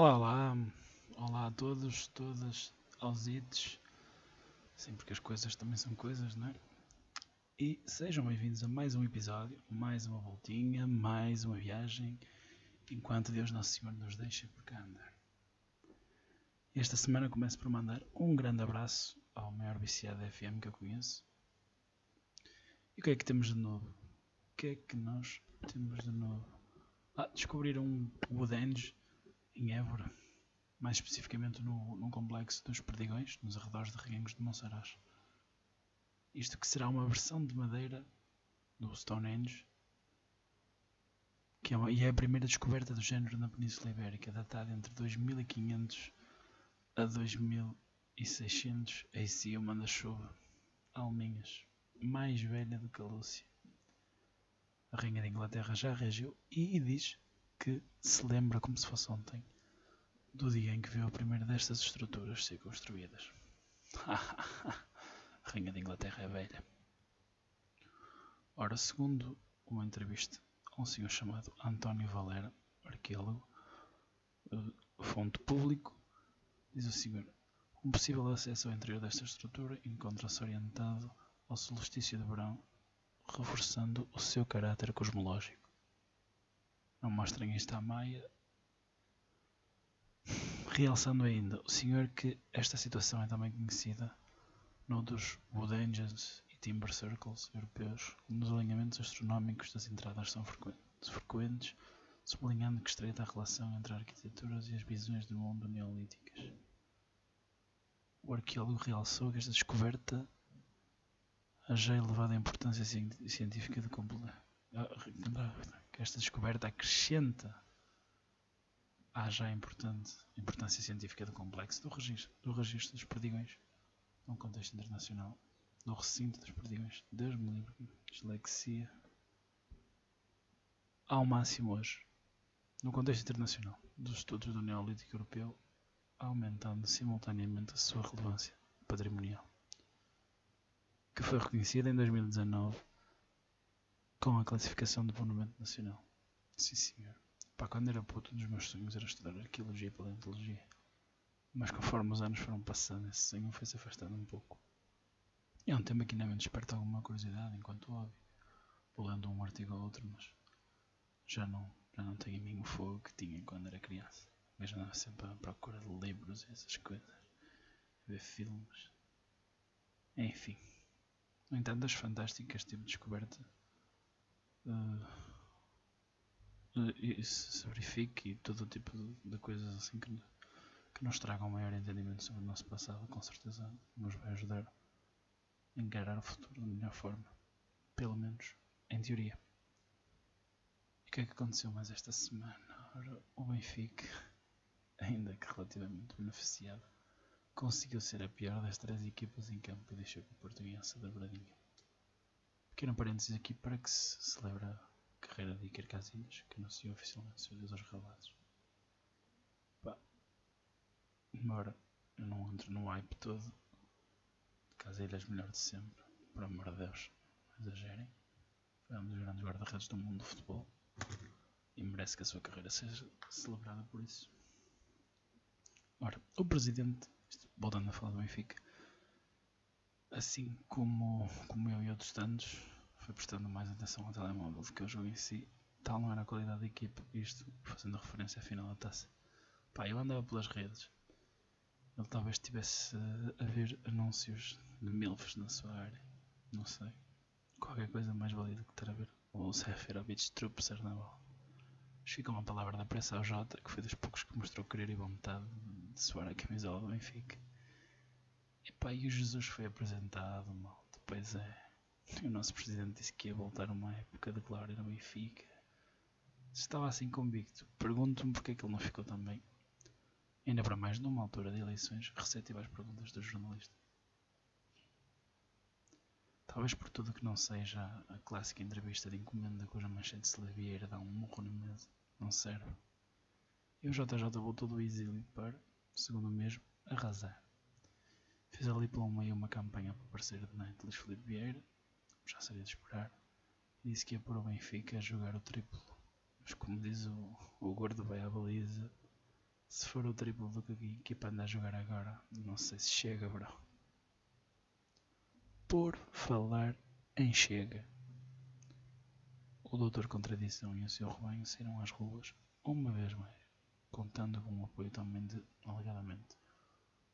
Olá, olá, olá a todos, todas, aos ites, sim, porque as coisas também são coisas, não é? E sejam bem-vindos a mais um episódio, mais uma voltinha, mais uma viagem, enquanto Deus Nosso Senhor nos deixa por cá andar. Esta semana começo por mandar um grande abraço ao maior viciado FM que eu conheço. E o que é que temos de novo? O que é que nós temos de novo? Ah, descobriram um Woodenge em Évora, mais especificamente no, no complexo dos Perdigões, nos arredores de Reguengos de Monsaraz. Isto que será uma versão de madeira do Stonehenge, que é uma, e é a primeira descoberta do género na Península Ibérica, datada entre 2500 a 2600 AC, o manda-chuva, Alminhas, mais velha do que a Lúcia. A Rainha de Inglaterra já reagiu e diz que se lembra como se fosse ontem do dia em que viu a primeira destas estruturas ser construídas. a Rainha de Inglaterra é velha. Ora, segundo uma entrevista a um senhor chamado António Valera, arqueólogo, eh, fonte público, diz o senhor: um possível acesso ao interior desta estrutura encontra-se orientado ao solstício de verão, reforçando o seu caráter cosmológico. Não mostrem isto à Maia, realçando ainda o senhor que esta situação é também conhecida no dos Wood e Timber Circles europeus, nos alinhamentos astronómicos das entradas são frequentes, sublinhando que estreita a relação entre as arquiteturas e as visões do mundo neolíticas. O arqueólogo realçou que esta descoberta a já elevada importância científica de que esta descoberta acrescenta à já importante importância científica do complexo do registro, do registro dos perdigões num contexto internacional do recinto dos perdigões Deus me livre dislexia ao máximo hoje no contexto internacional dos estudos do Neolítico Europeu aumentando simultaneamente a sua relevância patrimonial que foi reconhecida em 2019 com a classificação de Monumento Nacional. Sim, senhor. Pá, quando era puto, um dos meus sonhos era estudar arqueologia e paleontologia. Mas conforme os anos foram passando, esse sonho foi se afastando um pouco. E há um tempo aqui na mente desperta alguma curiosidade, enquanto óbvio. Vou lendo um artigo ou outro, mas já não, já não tenho em mim o fogo que tinha quando era criança. Mas andava sempre à procura de livros e essas coisas. Ver filmes. Enfim. No entanto, acho fantástico este tipo de descoberta uh, uh, se verifique e todo tipo de, coisas assim que, que nos tragam maior entendimento sobre o nosso passado, com certeza nos vai ajudar a encarar o futuro da melhor forma. Pelo menos em teoria. E o que é que aconteceu mais esta semana? Ora, o Benfica, ainda que relativamente beneficiado, conseguiu ser a pior das três equipas em campo e deixou que o Português da Bradinha. Pequeno parênteses aqui para que se celebra a carreira de Iker Casillas, que anunciou oficialmente seu adeus aos ralados. Pá, embora eu não entre no hype todo, Casillas melhor de sempre, por amor de Deus, não exagerem. Foi um dos grandes guarda-redes do mundo do futebol e merece que a sua carreira seja celebrada por isso. Ora, o presidente voltando a falar do Benfica, assim como, como eu e outros tantos, foi prestando mais atenção ao telemóvel do que ao jogo em si, tal não era a qualidade da equipa, isto fazendo referência à final da taça. Pá, eu andava pelas redes, ele talvez estivesse a ver anúncios de milfs na sua área, não sei, qualquer coisa mais válida que ter a ver, ou o Seferovic na bola. Fica uma palavra da pressa ao Jota, que foi dos poucos que mostrou querer e vontade de suar a camisola do Benfica. E pá, e o Jesus foi apresentado, mal. Depois é. O nosso presidente disse que ia voltar uma época de glória no Benfica. Estava assim convicto. Pergunto-me porque é que ele não ficou tão bem. Ainda para mais numa altura de eleições receptiva às perguntas do jornalista. Talvez por tudo que não seja a clássica entrevista de encomenda cuja manchete se levieira dá um morro na mesa não serve. E o JJ voltou do exílio para, segundo o mesmo, arrasar. Fez ali pelo meio uma campanha para o parceiro de Night Luís Felipe Vieira, já seria de esperar, e disse que ia pôr o Benfica jogar o triplo. Mas como diz o, o gordo vai à baliza, Se for o triplo do que a equipa anda a jogar agora, não sei se chega, bro. Por falar em chega, o Doutor Contradição e o seu rebanho saíram às ruas uma vez mais, contando com o apoio também de, alegadamente,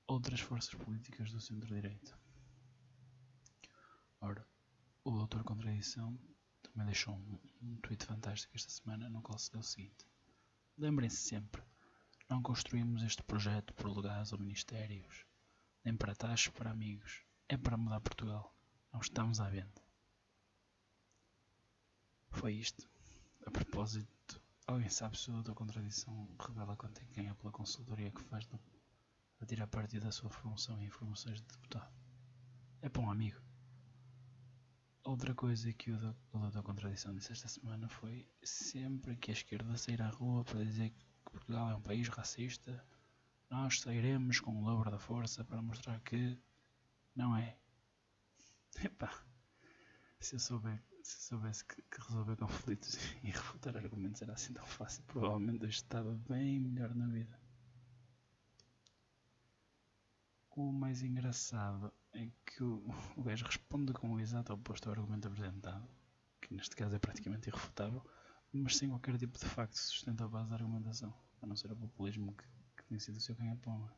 outras forças políticas do centro-direita. Ora, o Doutor Contradição também deixou um, um tweet fantástico esta semana no qual se deu o seguinte: Lembrem-se sempre, não construímos este projeto por lugares ou ministérios, nem para taxas para amigos, é para mudar Portugal. Não estamos à venda. Foi isto. A propósito, alguém sabe se o Doutor Contradição revela quanto é que ganha pela consultoria que faz do, a tirar partido da sua função e informações de deputado? É para um amigo. Outra coisa que o Doutor Contradição disse esta semana foi sempre que a esquerda sair à rua para dizer que Portugal é um país racista, nós sairemos com o lobo da força para mostrar que não é. Epá, se eu, souber, se eu soubesse que, que, resolver conflitos e refutar argumentos era assim tão fácil, provavelmente eu estava bem melhor na vida. O mais engraçado é que o, o gajo responde com o exato oposto ao argumento apresentado, que neste caso é praticamente irrefutável, mas sem qualquer tipo de facto sustenta a base da argumentação, a não ser o populismo que, que tem sido o seu ganha-pão.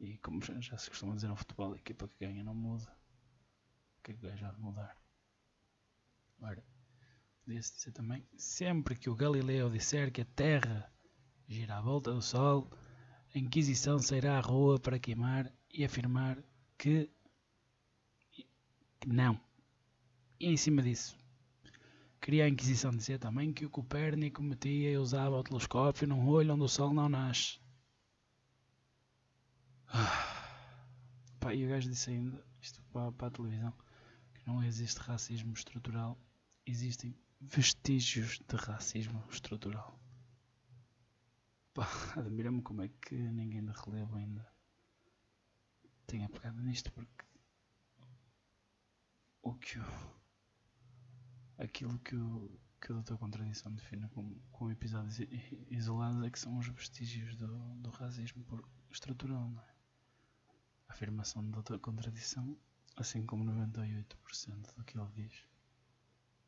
E como já se costuma dizer no futebol, a equipa que ganha não muda. O que é que o gajo há de mudar? Ora, podia-se dizer também, sempre que o Galileu disser que a Terra gira à volta do Sol, a Inquisição sairá à rua para queimar e afirmar que, que não. E em cima disso, queria a Inquisição dizer também que o Copérnico metia e usava o telescópio num olho onde o Sol não nasce. Ah. E o gajo disse ainda, isto para, para a televisão, que não existe racismo estrutural, existem vestígios de racismo estrutural. Admira-me como é que ninguém de relevo ainda tenha pegado nisto porque o que o, aquilo que o, que o Doutor Contradição define como, como episódios isolados é que são os vestígios do, do racismo estrutural, não é? A afirmação do Doutor Contradição, assim como 98% do que ele diz,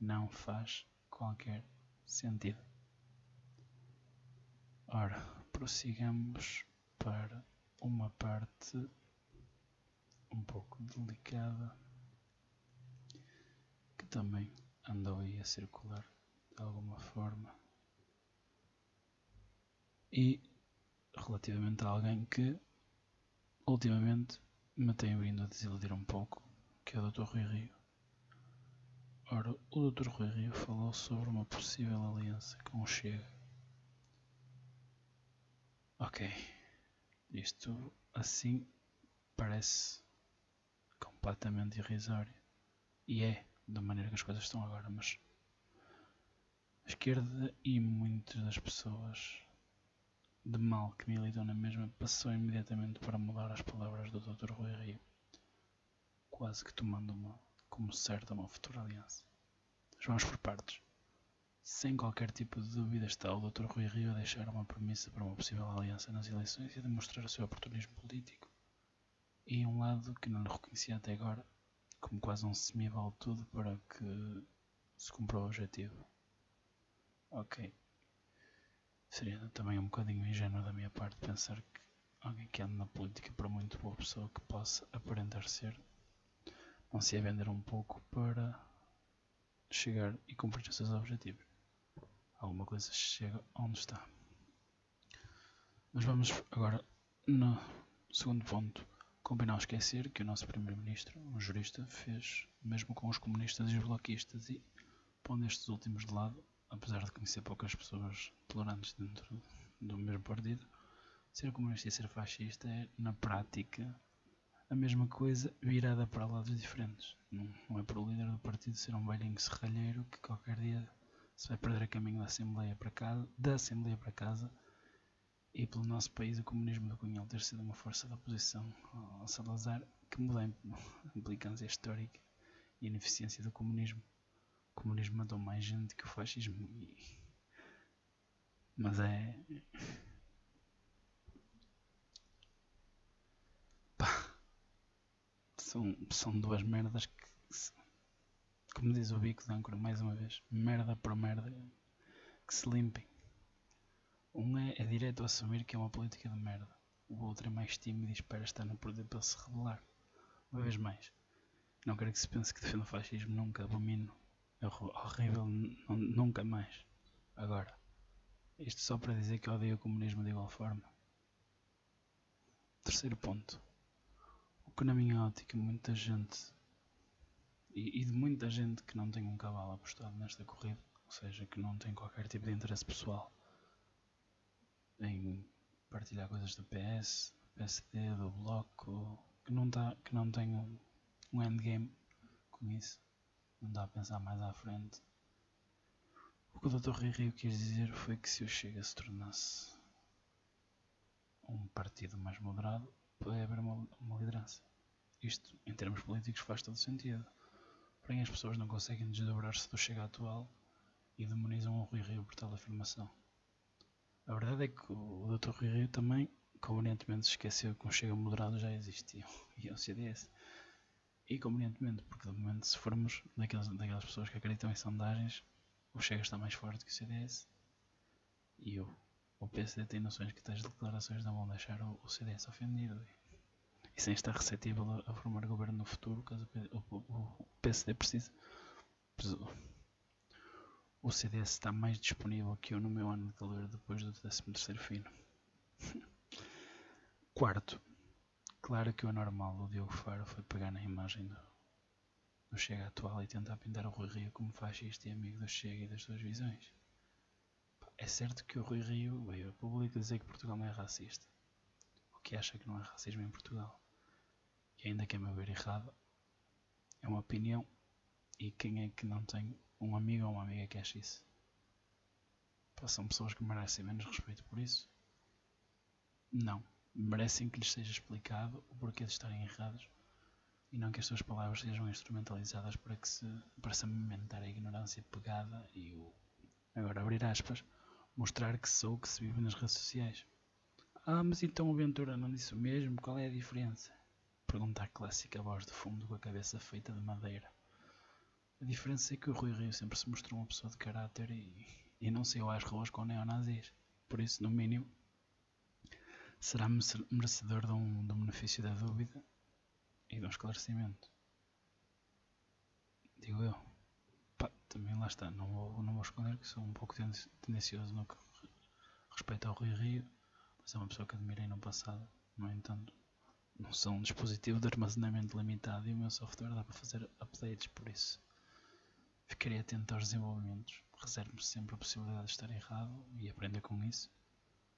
não faz qualquer sentido. Ora, prossigamos para uma parte um pouco delicada que também andou aí a circular de alguma forma e relativamente a alguém que ultimamente me tem vindo a desiludir um pouco, que é o Dr. Rui Rio. Ora, o Dr. Rui Rio falou sobre uma possível aliança com o Chega. Ok, isto assim parece completamente irrisório. E é, da maneira que as coisas estão agora, mas a esquerda e muitas das pessoas de mal que militam na mesma passou imediatamente para mudar as palavras do Dr. Rui Rio, quase que tomando uma como certa uma futura aliança. Mas vamos por partes. Sem qualquer tipo de dúvida está o Dr. Rui Rio a deixar uma premissa para uma possível aliança nas eleições e a demonstrar o seu oportunismo político. E um lado que não reconhecia até agora, como quase um semi-vale tudo para que se cumpra o objetivo. Ok. Seria também um bocadinho ingênuo da minha parte pensar que alguém que anda na política, por muito boa pessoa que possa aparentar ser, não se ia vender um pouco para chegar e cumprir os seus objetivos. Alguma coisa chega onde está. Mas vamos agora no segundo ponto. Convém não esquecer que o nosso Primeiro-Ministro, um jurista, fez mesmo com os comunistas e os bloquistas e, pondo estes últimos de lado, apesar de conhecer poucas pessoas tolerantes dentro do mesmo partido, ser comunista e ser fascista é, na prática, a mesma coisa virada para lados diferentes. Não, não é para o líder do partido ser um velhinho serralheiro que qualquer dia se vai perder a caminho da Assembleia para casa, da Assembleia para casa e pelo nosso país o comunismo do Cunhal ter sido uma força da oposição ao Salazar que muda a implicância histórica e a ineficiência do comunismo. O comunismo matou mais gente que o fascismo. E... Mas é. Pá. São, são duas merdas que. Como diz o bico de âncora mais uma vez, merda por merda que se limpem. Um é, é direito a assumir que é uma política de merda. O outro é mais tímido e espera estar no poder para se rebelar. Uma vez mais. Não quero que se pense que defendo o fascismo, nunca abomino. É horrível, nunca mais. Agora, isto só para dizer que odeio o comunismo de igual forma. Terceiro ponto. O que na minha ótica muita gente e, e de muita gente que não tem um cavalo apostado nesta corrida, ou seja, que não tem qualquer tipo de interesse pessoal em partilhar coisas do PS, do PSD, do Bloco, que não, tá, que não tem um, um endgame com isso, não dá a pensar mais à frente. O que o Dr. Rui Rio quis dizer foi que se o Chega se tornasse um partido mais moderado, pode haver uma, uma liderança. Isto, em termos políticos, faz todo sentido. Porém, as pessoas não conseguem desdobrar-se do Chega atual e demonizam o Rui Rio por tal afirmação. A verdade é que o Dr. Rui Rio também, convenientemente, se esqueceu que um Chega moderado já existia e é o CDS. E convenientemente, porque de momento, se formos daquelas, daquelas pessoas que acreditam em sondagens, o Chega está mais forte que o CDS. E o, o PSD tem noções que tais declarações não vão deixar o, o CDS ofendido. E sem estar receptível a, a formar governo no futuro, caso o, o, o PSD precise o CDS está mais disponível que eu no meu ano de calor depois do 13 fino. Quarto, claro que o anormal do Diogo Faro foi pegar na imagem do, do Chega atual e tentar pintar o Rui Rio como fascista e amigo do Chega e das suas visões. É certo que o Rui Rio veio a público dizer que Portugal não é racista, o que acha que não é racismo em Portugal. E ainda que a meu ver errado, é uma opinião e quem é que não tem um amigo ou uma amiga que acha isso. são pessoas que merecem menos respeito por isso? Não. Merecem que lhes seja explicado o porquê de estarem errados e não que as suas palavras sejam instrumentalizadas para, que se, para se alimentar a ignorância pegada e o. Agora, abrir aspas, mostrar que sou o que se vive nas redes sociais. Ah, mas então o Ventura não disse o mesmo? Qual é a diferença? Pergunta a clássica voz de fundo com a cabeça feita de madeira. A diferença é que o Rui Rio sempre se mostrou uma pessoa de caráter e, e não saiu às ruas com neonazis. Por isso, no mínimo, será merecedor de um, de um benefício da dúvida e de um esclarecimento. Digo eu. Pá, também lá está. Não vou, não vou esconder que sou um pouco tendencioso no que respeita ao Rui Rio, mas é uma pessoa que admirei no passado. No entanto, não sou um dispositivo de armazenamento limitado e o meu software dá para fazer updates por isso. Ficarei atento aos desenvolvimentos, reservo-me sempre a possibilidade de estar errado e aprender com isso.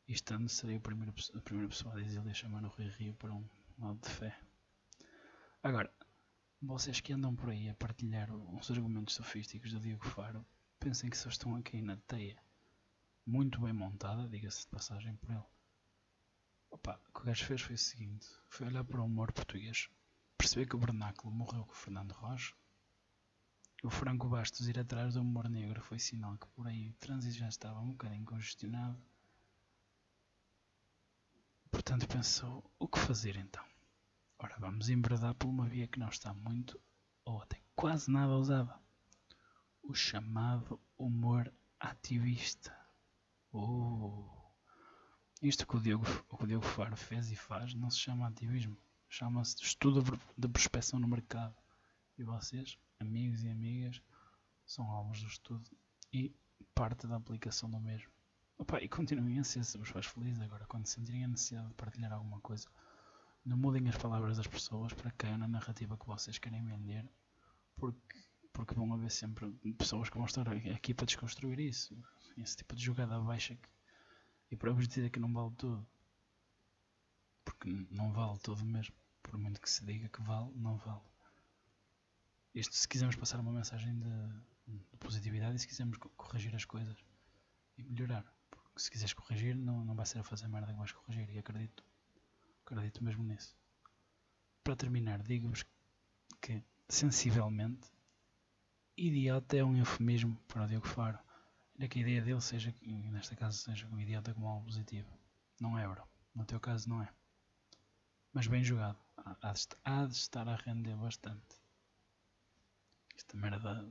E estando, serei a primeira, a primeira pessoa a dizer-lhe a chamar o Rui Rio para um modo de fé. Agora, vocês que andam por aí a partilhar uns argumentos sofísticos do Diego Faro, pensem que só estão aqui na teia. Muito bem montada, diga-se de passagem por ele. Opa, o que o gajo fez foi o seguinte: foi olhar para o humor português, perceber que o vernáculo morreu com o Fernando Rocha o Franco Bastos ir atrás do humor negro foi sinal que por aí o trânsito já estava um bocadinho congestionado. Portanto pensou, o que fazer então? Ora, vamos embradar por uma via que não está muito, ou até quase nada usada. O chamado humor ativista. Oh. Isto que o Diogo, que o Diogo Faro fez e faz não se chama ativismo, chama-se estudo de prospecção no mercado. E vocês amigos e amigas são alvos do estudo e parte da aplicação do mesmo. Opa, e continuem a ser, se vos faz feliz agora, quando sentirem a necessidade de partilhar alguma coisa, não mudem as palavras das pessoas para cair na narrativa que vocês querem vender, porque, porque vão haver sempre pessoas que vão estar aqui para desconstruir isso, esse tipo de jogada baixa que, e para vos dizer que não vale tudo, porque não vale tudo mesmo, por muito que se diga que vale, não vale. Isto se quisermos passar uma mensagem de, de positividade e se quisermos corrigir as coisas e melhorar. Porque se quiseres corrigir, não, não vai ser a fazer merda que vais corrigir. E acredito, acredito mesmo nisso. Para terminar, digo-vos que, sensivelmente, idiota é um eufemismo para o Diogo Faro. Ainda que a ideia dele seja, nesta caso, seja um idiota como algo positivo. Não é, bro. No teu caso, não é. Mas bem jogado. há de estar a render bastante. Esta merda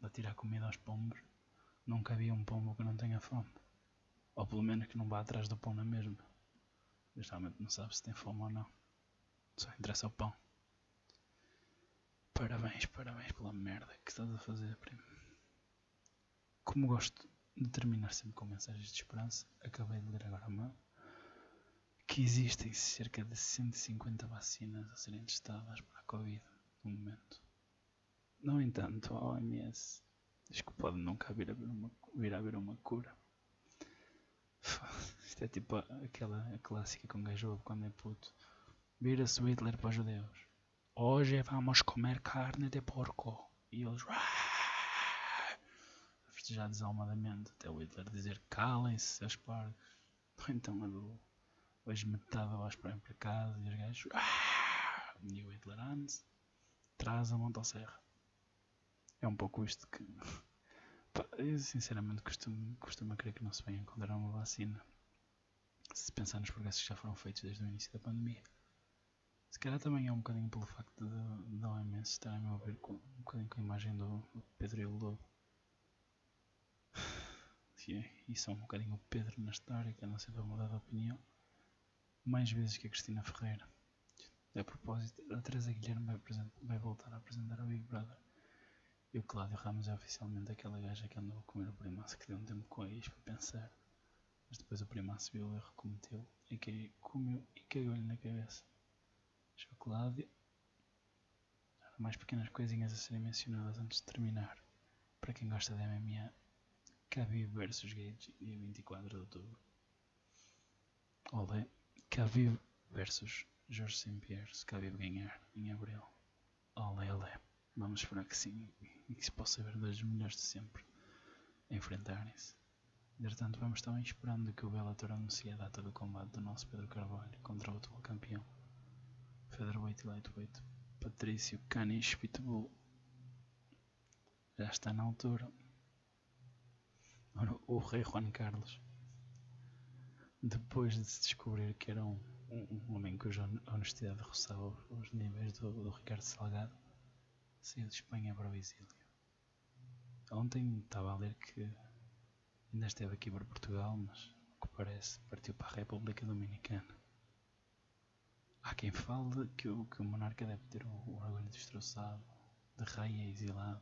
de tirar comida aos pombos, nunca havia um pombo que não tenha fome. Ou pelo menos que não vá atrás do pão na mesma. Mas realmente não sabe se tem fome ou não. Só interessa o pão. Parabéns, parabéns pela merda que estás a fazer, primo. Como gosto de terminar sempre com mensagens de esperança, acabei de ler agora uma que existem cerca de 150 vacinas a serem testadas para a Covid no momento. No entanto, a OMS diz que pode nunca vir a haver uma, vir a haver uma cura. Isto é tipo aquela clássica com gajo quando é puto. Vira-se Hitler para os judeus. Hoje vamos comer carne de porco. E eles. Já desalmadamente. Até o Hitler dizer calem-se, as partes. Então a do. Hoje metade vai para casa e os gajos. E o Hitler antes. Traz a motosserra. É um pouco isto que. eu sinceramente costumo, costumo crer que não se vai encontrar uma vacina. Se pensar nos progressos que já foram feitos desde o início da pandemia. Se calhar também é um bocadinho pelo facto da OMS estarem a ver com, um bocadinho com a imagem do Pedro e o Lobo. E são um bocadinho o Pedro na história, que anda sempre a mudar de opinião. Mais vezes que a Cristina Ferreira. A propósito, a Teresa Guilherme vai, vai voltar a apresentar o Big Brother. E o Cláudio Ramos é oficialmente aquela gaja que andou a comer o primaço que deu um tempo com a ex para pensar. Mas depois o primaço viu o erro, cometeu e que comeu e cagou-lhe na cabeça chocolate. Mais pequenas coisinhas a serem mencionadas antes de terminar. Para quem gosta de MMA, Khabib vs Gage, dia 24 de outubro. Olé, Khabib vs Jorge Saint-Pierre, se Khabib ganhar em abril. Olé, olé. Vamos esperar que sim e que se possa ver dois melhores de sempre enfrentarem-se. Entretanto, vamos também esperando que o Bellator anuncie a data do combate do nosso Pedro Carvalho contra o atual campeão Featherweight e Lightweight. Patrício Canis Pitbull. Já está na altura. O rei Juan Carlos. Depois de se descobrir que era um, um, um homem cuja honestidade roçava os níveis do, do Ricardo Salgado, saiu de Espanha para o exílio. Ontem estava a ler que ainda esteve aqui para Portugal, mas o que parece partiu para a República Dominicana. Há quem fale que o, que o monarca deve ter o, orgulho destroçado, de rei exilado,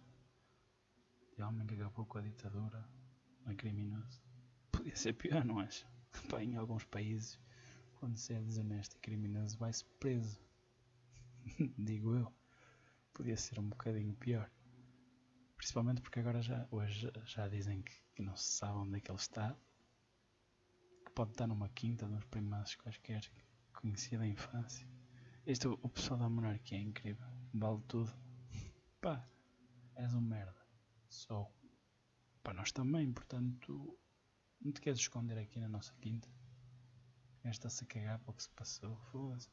de homem que acabou com a ditadura, é criminoso. Podia ser pior, não acha? Pá, em alguns países, quando se é desonesto e criminoso, vai-se preso. Digo eu. Podia ser um bocadinho pior. Principalmente porque agora já, hoje já dizem que, que não se sabe onde é que ele está. Que pode estar numa quinta, nos primeiros quaisquer conhecia da infância. Este, o pessoal da monarquia é incrível. Vale tudo. Pá, és um merda. Só. Para nós também, portanto, não te queres esconder aqui na nossa quinta. Está-se a cagar para o que se passou. Foda-se.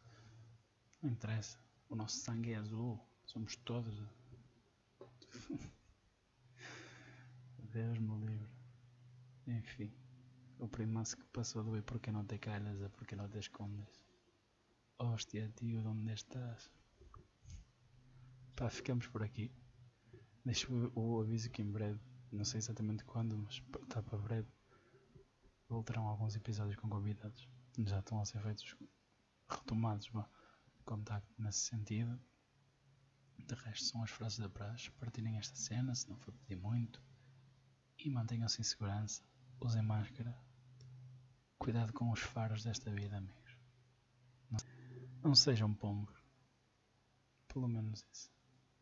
Não interessa. O nosso sangue é azul. Somos todos. Deus me livre. Enfim. O primaço que passou do e porque não te calhas porque não te escondes. Hóstia, tio, de onde estás? Pá, ficamos por aqui. Deixo o aviso que em breve, não sei exatamente quando, mas está para breve, voltarão alguns episódios com convidados. Já estão a ser feitos retomados, bom, contacto nesse sentido. De resto, são as frases da praxe. Partilhem esta cena, se não for pedir muito. E mantenham-se em segurança. Usem máscara. Cuidado com os faros desta vida, amigo. Não sejam pombos. Pelo menos isso.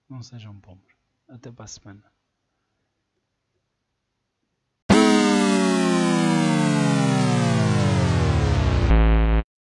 Não sejam pombos. Até para a semana.